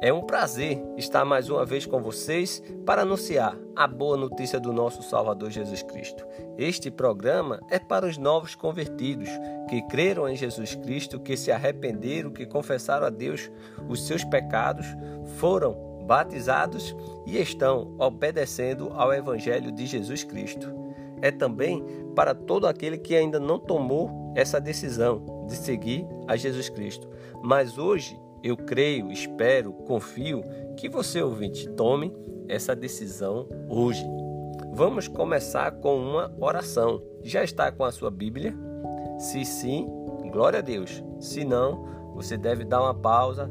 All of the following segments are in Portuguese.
É um prazer estar mais uma vez com vocês para anunciar a boa notícia do nosso Salvador Jesus Cristo. Este programa é para os novos convertidos que creram em Jesus Cristo, que se arrependeram, que confessaram a Deus os seus pecados, foram batizados e estão obedecendo ao Evangelho de Jesus Cristo. É também para todo aquele que ainda não tomou essa decisão de seguir a Jesus Cristo, mas hoje eu creio, espero, confio que você, ouvinte, tome essa decisão hoje. Vamos começar com uma oração. Já está com a sua Bíblia? Se sim, glória a Deus. Se não, você deve dar uma pausa,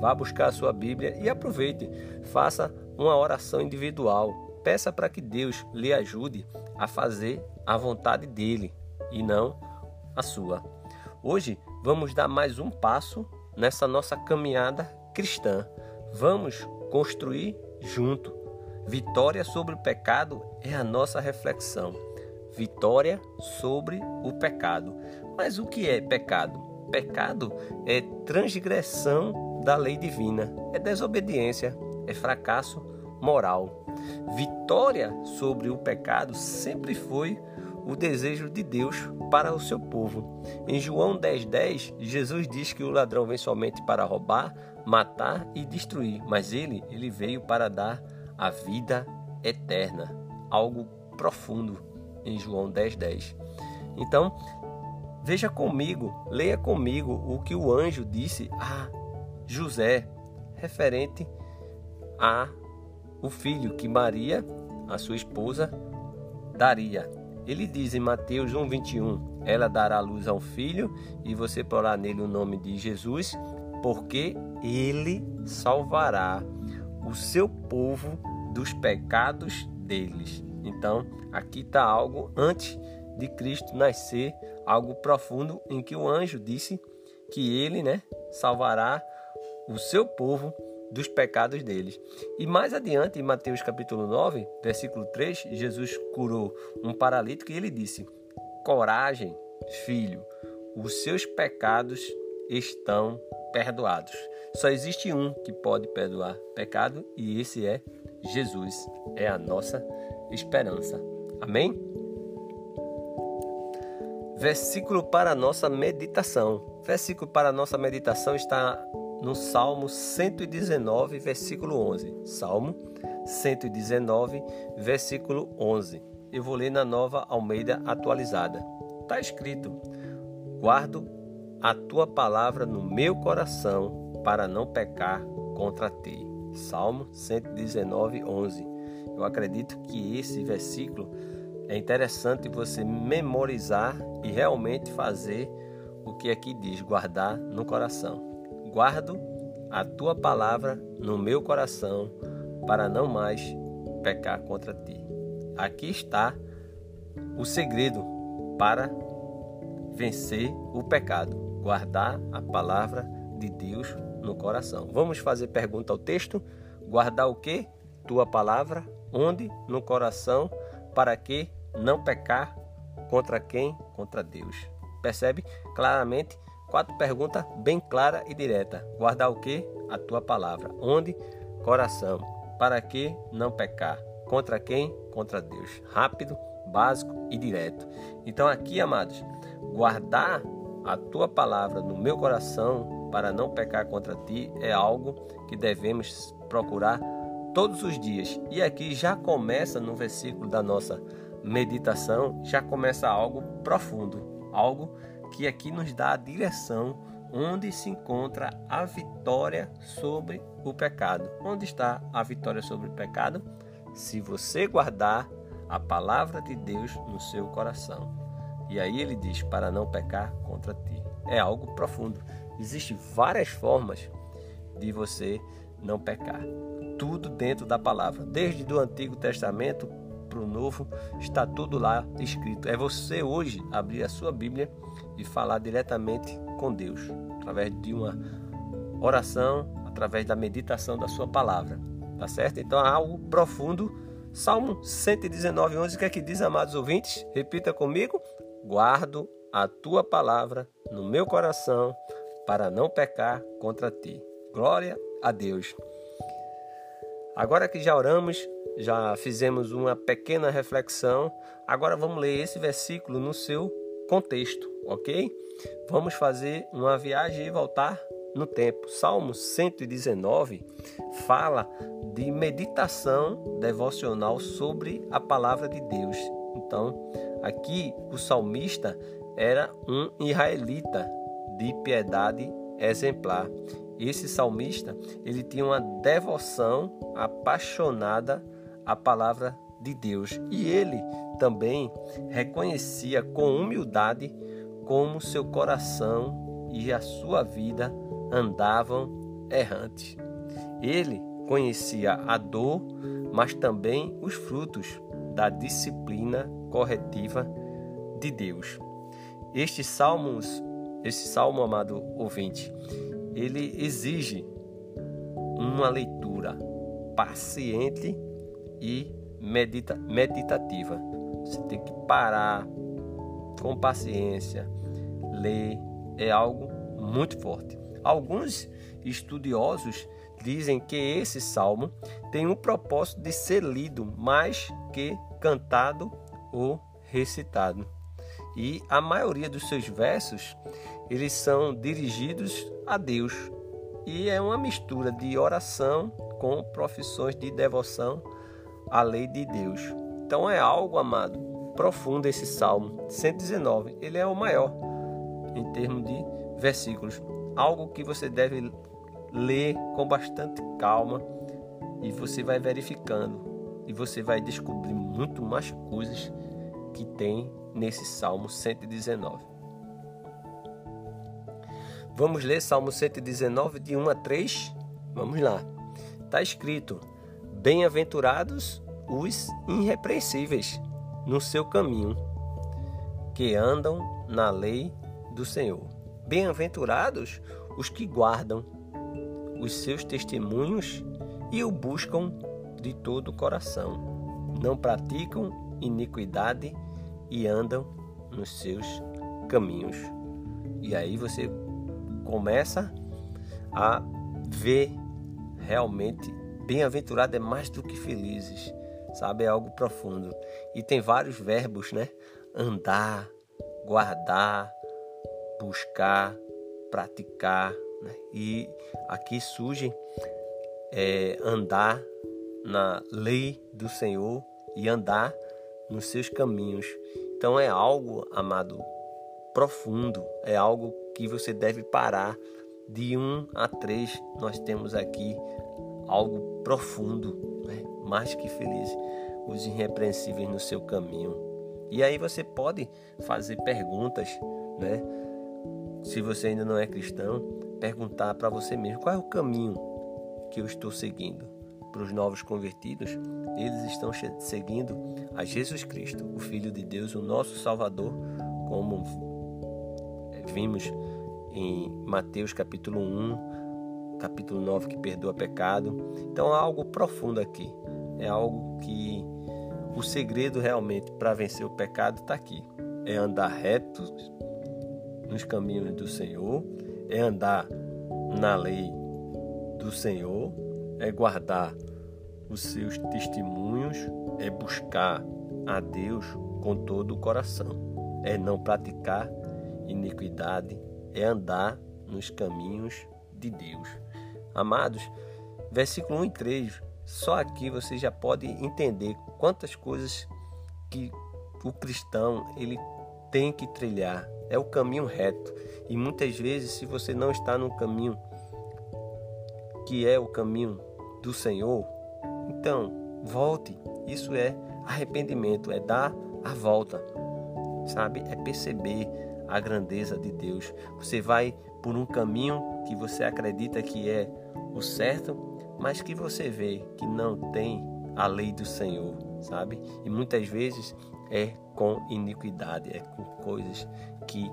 vá buscar a sua Bíblia e aproveite. Faça uma oração individual. Peça para que Deus lhe ajude a fazer a vontade dele e não a sua. Hoje vamos dar mais um passo nessa nossa caminhada cristã. Vamos construir junto. Vitória sobre o pecado é a nossa reflexão. Vitória sobre o pecado. Mas o que é pecado? Pecado é transgressão da lei divina, é desobediência, é fracasso moral. Vitória sobre o pecado sempre foi o desejo de Deus para o seu povo. Em João 10,10, 10, Jesus diz que o ladrão vem somente para roubar, matar e destruir, mas ele, ele veio para dar a vida eterna, algo profundo em João 10,10. 10. Então, veja comigo, leia comigo o que o anjo disse a José, referente a o filho que Maria, a sua esposa, daria. Ele diz em Mateus 1:21, ela dará luz a um filho e você porá nele o nome de Jesus, porque ele salvará o seu povo dos pecados deles. Então, aqui está algo antes de Cristo nascer, algo profundo em que o anjo disse que ele, né, salvará o seu povo dos pecados deles. E mais adiante, em Mateus capítulo 9, versículo 3, Jesus curou um paralítico e ele disse: Coragem, filho, os seus pecados estão perdoados. Só existe um que pode perdoar pecado e esse é Jesus. É a nossa esperança. Amém? Versículo para a nossa meditação. Versículo para a nossa meditação está no Salmo 119, versículo 11. Salmo 119, versículo 11. Eu vou ler na nova Almeida atualizada. Está escrito: Guardo a tua palavra no meu coração para não pecar contra ti. Salmo 119, 11. Eu acredito que esse versículo é interessante você memorizar e realmente fazer o que aqui diz, guardar no coração guardo a tua palavra no meu coração para não mais pecar contra ti. Aqui está o segredo para vencer o pecado: guardar a palavra de Deus no coração. Vamos fazer pergunta ao texto: guardar o que? Tua palavra, onde? No coração, para que não pecar contra quem? Contra Deus. Percebe claramente Quatro perguntas bem clara e direta. Guardar o que? A tua palavra. Onde? Coração. Para que não pecar? Contra quem? Contra Deus. Rápido, básico e direto. Então aqui, amados, guardar a tua palavra no meu coração para não pecar contra ti é algo que devemos procurar todos os dias. E aqui já começa no versículo da nossa meditação, já começa algo profundo, algo que aqui nos dá a direção onde se encontra a vitória sobre o pecado. Onde está a vitória sobre o pecado? Se você guardar a palavra de Deus no seu coração. E aí ele diz: para não pecar contra ti. É algo profundo. Existem várias formas de você não pecar. Tudo dentro da palavra, desde do Antigo Testamento para o Novo, está tudo lá escrito. É você hoje abrir a sua Bíblia e falar diretamente com Deus, através de uma oração, através da meditação da sua palavra. Tá certo? Então, algo profundo. Salmo 119, 11, o que é que diz, amados ouvintes? Repita comigo. Guardo a tua palavra no meu coração para não pecar contra ti. Glória a Deus. Agora que já oramos, já fizemos uma pequena reflexão, agora vamos ler esse versículo no seu contexto, ok? Vamos fazer uma viagem e voltar no tempo. Salmo 119 fala de meditação devocional sobre a palavra de Deus. Então, aqui o salmista era um israelita de piedade exemplar. Esse salmista, ele tinha uma devoção apaixonada à palavra de Deus. E ele também reconhecia com humildade como seu coração e a sua vida andavam errantes. Ele conhecia a dor, mas também os frutos da disciplina corretiva de Deus. Estes salmos, esse salmo amado ouvinte, ele exige uma leitura paciente e medita, meditativa. Você tem que parar com paciência, ler, é algo muito forte. Alguns estudiosos dizem que esse salmo tem o propósito de ser lido mais que cantado ou recitado. E a maioria dos seus versos eles são dirigidos a Deus e é uma mistura de oração com profissões de devoção à lei de Deus. Então é algo, amado, profundo esse Salmo 119. Ele é o maior em termos de versículos. Algo que você deve ler com bastante calma e você vai verificando e você vai descobrir muito mais coisas que tem nesse Salmo 119. Vamos ler Salmo 119, de 1 a 3? Vamos lá. Está escrito: Bem-aventurados os irrepreensíveis no seu caminho, que andam na lei do Senhor. Bem-aventurados os que guardam os seus testemunhos e o buscam de todo o coração. Não praticam iniquidade e andam nos seus caminhos. E aí você começa a ver realmente bem-aventurado é mais do que felizes, sabe? É algo profundo. E tem vários verbos, né? Andar, guardar, buscar, praticar. Né? E aqui surge é, andar na lei do Senhor e andar nos seus caminhos. Então é algo, amado, profundo, é algo que você deve parar. De 1 a 3, nós temos aqui algo profundo, né? mais que feliz, os irrepreensíveis no seu caminho. E aí você pode fazer perguntas, né? Se você ainda não é cristão, perguntar para você mesmo qual é o caminho que eu estou seguindo. Para os novos convertidos, eles estão seguindo a Jesus Cristo, o Filho de Deus, o nosso Salvador, como vimos em Mateus capítulo 1, capítulo 9, que perdoa pecado. Então há algo profundo aqui. É algo que o segredo realmente para vencer o pecado está aqui. É andar reto nos caminhos do Senhor, é andar na lei do Senhor, é guardar os seus testemunhos, é buscar a Deus com todo o coração, é não praticar iniquidade é andar nos caminhos de Deus. Amados, versículo 1 e 3, só aqui você já pode entender quantas coisas que o cristão ele tem que trilhar. É o caminho reto. E muitas vezes, se você não está no caminho que é o caminho do Senhor, então volte. Isso é arrependimento, é dar a volta, sabe? É perceber a grandeza de Deus. Você vai por um caminho que você acredita que é o certo, mas que você vê que não tem a lei do Senhor, sabe? E muitas vezes é com iniquidade, é com coisas que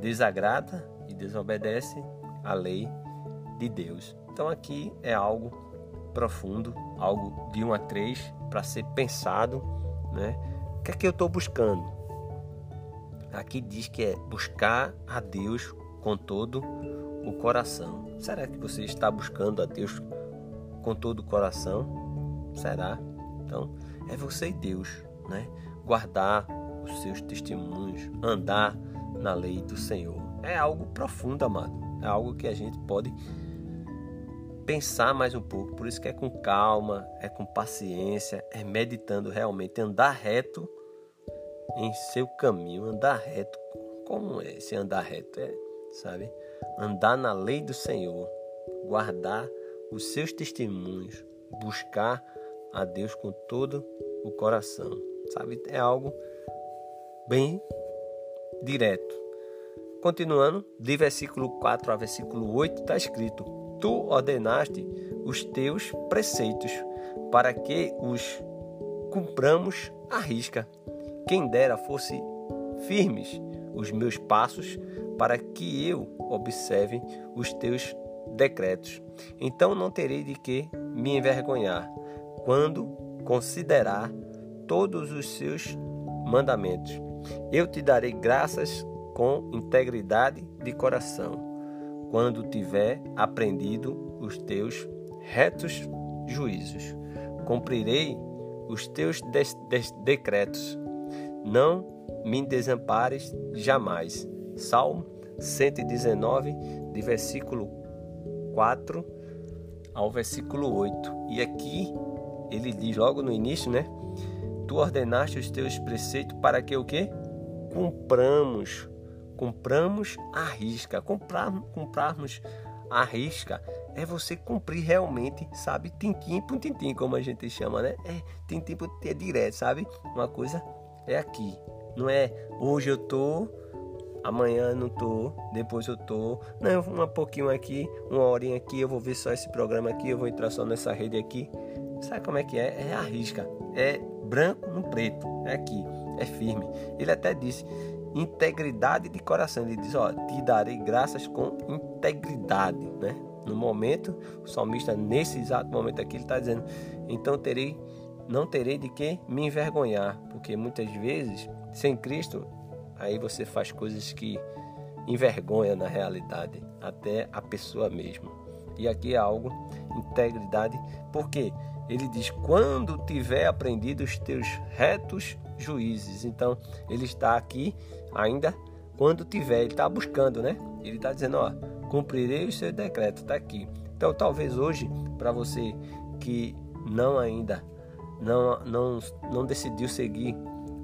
desagrada e desobedece a lei de Deus. Então aqui é algo profundo, algo de um a três para ser pensado, né? O que é que eu estou buscando? Aqui diz que é buscar a Deus com todo o coração. Será que você está buscando a Deus com todo o coração? Será? Então, é você e Deus, né? Guardar os seus testemunhos, andar na lei do Senhor. É algo profundo, amado. É algo que a gente pode pensar mais um pouco. Por isso que é com calma, é com paciência, é meditando realmente, andar reto em seu caminho, andar reto. Como é esse andar reto? É, sabe? Andar na lei do Senhor, guardar os seus testemunhos, buscar a Deus com todo o coração. Sabe? É algo bem direto. Continuando, de versículo 4 a versículo 8 está escrito: Tu ordenaste os teus preceitos para que os cumpramos à risca. Quem dera fosse firmes os meus passos para que eu observe os teus decretos. Então não terei de que me envergonhar quando considerar todos os seus mandamentos. Eu te darei graças com integridade de coração, quando tiver aprendido os teus retos juízos. Cumprirei os teus decretos. Não me desampares jamais. Salmo 119, de versículo 4 ao versículo 8. E aqui ele diz logo no início, né? Tu ordenaste os teus preceitos para que o quê? Cumpramos compramos à risca. Comprar, comprarmos à risca é você cumprir realmente, sabe, tintim por tintim, como a gente chama, né? É tintim por é direto, sabe? Uma coisa é aqui, não é hoje eu tô, amanhã não tô, depois eu tô, não, um pouquinho aqui, uma horinha aqui, eu vou ver só esse programa aqui, eu vou entrar só nessa rede aqui. Sabe como é que é? É a risca, é branco no preto, é aqui, é firme. Ele até disse: integridade de coração. Ele diz: Ó, te darei graças com integridade, né? No momento, o salmista, nesse exato momento aqui, ele está dizendo: Então terei, não terei de que me envergonhar, porque muitas vezes, sem Cristo, aí você faz coisas que envergonha na realidade, até a pessoa mesma. E aqui é algo, integridade, porque ele diz: quando tiver aprendido os teus retos juízes. Então, ele está aqui ainda quando tiver, ele está buscando, né? Ele está dizendo, ó, cumprirei o seu decreto, está aqui. Então, talvez hoje, para você que não ainda, não, não, não decidiu seguir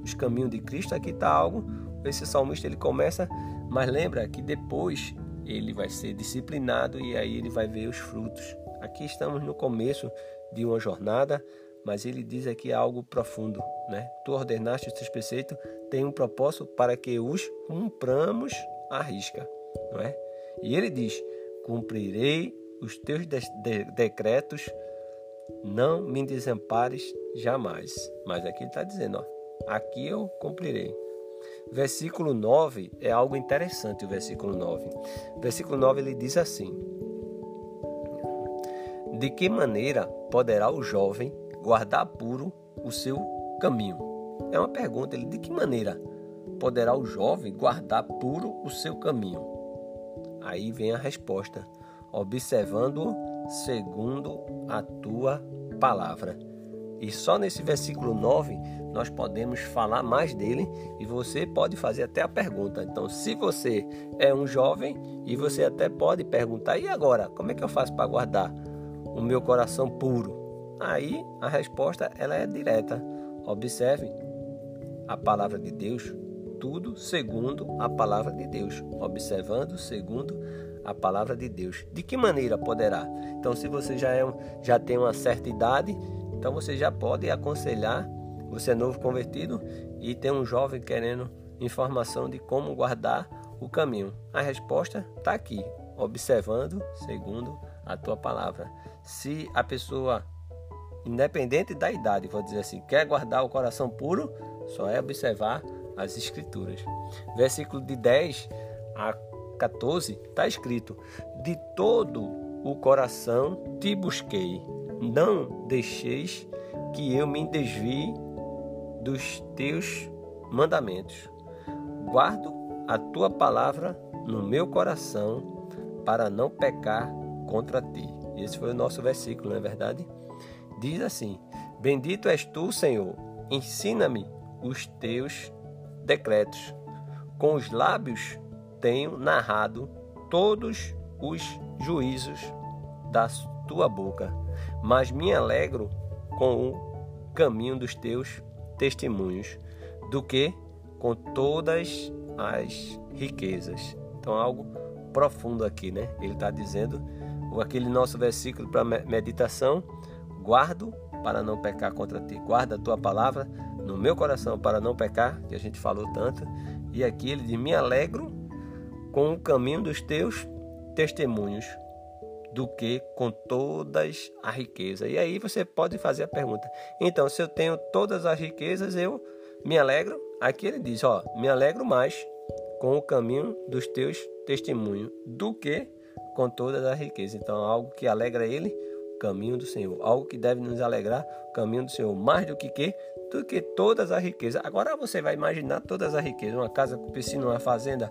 os caminhos de Cristo, aqui está algo. Esse salmista ele começa, mas lembra que depois ele vai ser disciplinado e aí ele vai ver os frutos. Aqui estamos no começo de uma jornada, mas ele diz aqui algo profundo, né? Tu ordenaste estes preceitos, tem um propósito para que os cumpramos à risca, não é? E ele diz: Cumprirei os teus de de decretos, não me desampares jamais. Mas aqui ele está dizendo: ó, aqui eu cumprirei. Versículo 9 é algo interessante, o versículo 9. Versículo 9 ele diz assim: De que maneira poderá o jovem guardar puro o seu caminho? É uma pergunta, ele de que maneira poderá o jovem guardar puro o seu caminho? Aí vem a resposta: observando segundo a tua palavra. E só nesse versículo 9 nós podemos falar mais dele e você pode fazer até a pergunta. Então, se você é um jovem e você até pode perguntar: e agora, como é que eu faço para guardar o meu coração puro? Aí a resposta ela é direta. Observe a palavra de Deus, tudo segundo a palavra de Deus, observando segundo a palavra de Deus. De que maneira poderá? Então, se você já, é, já tem uma certa idade, então você já pode aconselhar, você é novo convertido e tem um jovem querendo informação de como guardar o caminho. A resposta está aqui, observando segundo a tua palavra. Se a pessoa independente da idade, vou dizer assim, quer guardar o coração puro, só é observar as escrituras. Versículo de 10 a 14 está escrito: De todo o coração te busquei, não deixeis que eu me desvie dos teus mandamentos. Guardo a tua palavra no meu coração para não pecar contra ti. Esse foi o nosso versículo, não é verdade? Diz assim: Bendito és tu, Senhor, ensina-me os teus decretos. Com os lábios tenho narrado todos os juízos da tua boca, mas me alegro com o caminho dos teus testemunhos, do que com todas as riquezas. Então, algo profundo aqui, né? Ele está dizendo, aquele nosso versículo para meditação: guardo para não pecar contra ti, guarda a tua palavra no meu coração para não pecar, que a gente falou tanto. E aqui ele diz: me alegro com o caminho dos teus testemunhos do que com todas as riquezas. E aí você pode fazer a pergunta: então, se eu tenho todas as riquezas, eu me alegro? Aqui ele diz: ó, me alegro mais com o caminho dos teus testemunhos do que com todas as riquezas. Então, algo que alegra ele, o caminho do Senhor. Algo que deve nos alegrar, o caminho do Senhor. Mais do que que? Do que todas as riquezas. Agora você vai imaginar todas as riquezas. Uma casa com piscina, uma fazenda,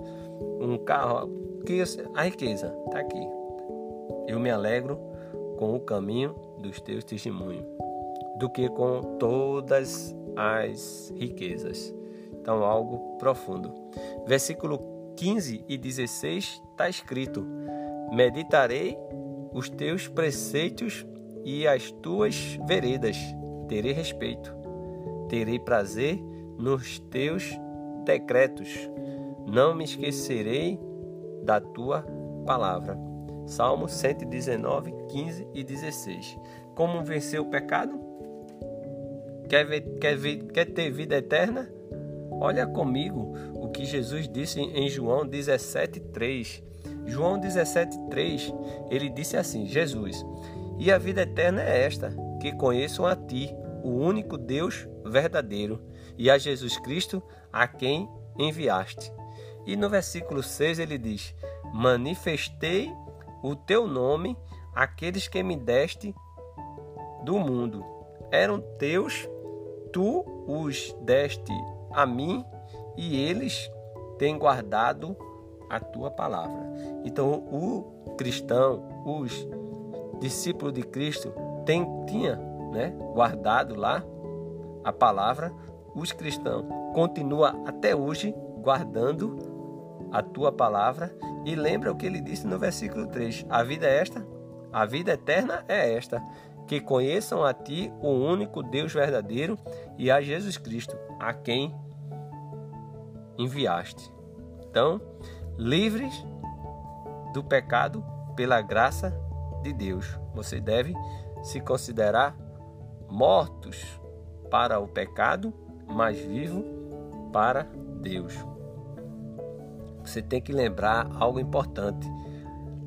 um carro. Que a riqueza está aqui. Eu me alegro com o caminho dos teus testemunhos do que com todas as riquezas. Então, algo profundo. Versículo 15 e 16 está escrito: Meditarei os teus preceitos e as tuas veredas, terei respeito, terei prazer nos teus decretos, não me esquecerei da tua palavra. Salmo 119, 15 e 16. Como vencer o pecado? Quer, ver, quer, ver, quer ter vida eterna? Olha comigo o que Jesus disse em João 17:3. João 17:3, ele disse assim: Jesus, e a vida eterna é esta, que conheçam a ti, o único Deus verdadeiro, e a Jesus Cristo, a quem enviaste. E no versículo 6 ele diz: Manifestei o teu nome àqueles que me deste do mundo. Eram teus, tu os deste a mim e eles têm guardado a tua palavra. Então, o cristão, os discípulos de Cristo, tem, tinha né, guardado lá a palavra. Os cristãos continua até hoje guardando a tua palavra. E lembra o que ele disse no versículo 3: A vida é esta, a vida eterna é esta, que conheçam a ti, o único Deus verdadeiro, e a Jesus Cristo, a quem enviaste. Então, livres do pecado pela graça de Deus. Você deve se considerar mortos para o pecado, mas vivo para Deus. Você tem que lembrar algo importante.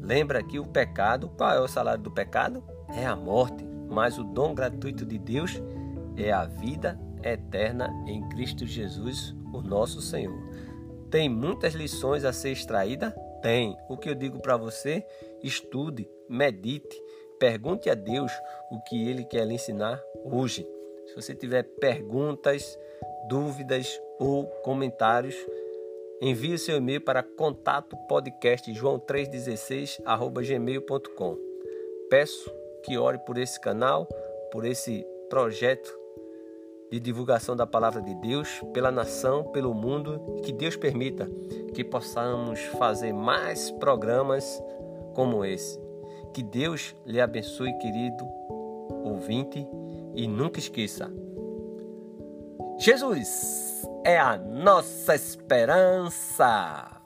Lembra que o pecado, qual é o salário do pecado? É a morte, mas o dom gratuito de Deus é a vida eterna em Cristo Jesus, o nosso Senhor. Tem muitas lições a ser extraída? Tem. O que eu digo para você? Estude, medite, pergunte a Deus o que Ele quer lhe ensinar hoje. Se você tiver perguntas, dúvidas ou comentários, envie seu e-mail para contato podcast joão316 gmail.com. Peço que ore por esse canal, por esse projeto de divulgação da palavra de Deus pela nação, pelo mundo, que Deus permita que possamos fazer mais programas como esse. Que Deus lhe abençoe, querido ouvinte, e nunca esqueça: Jesus é a nossa esperança.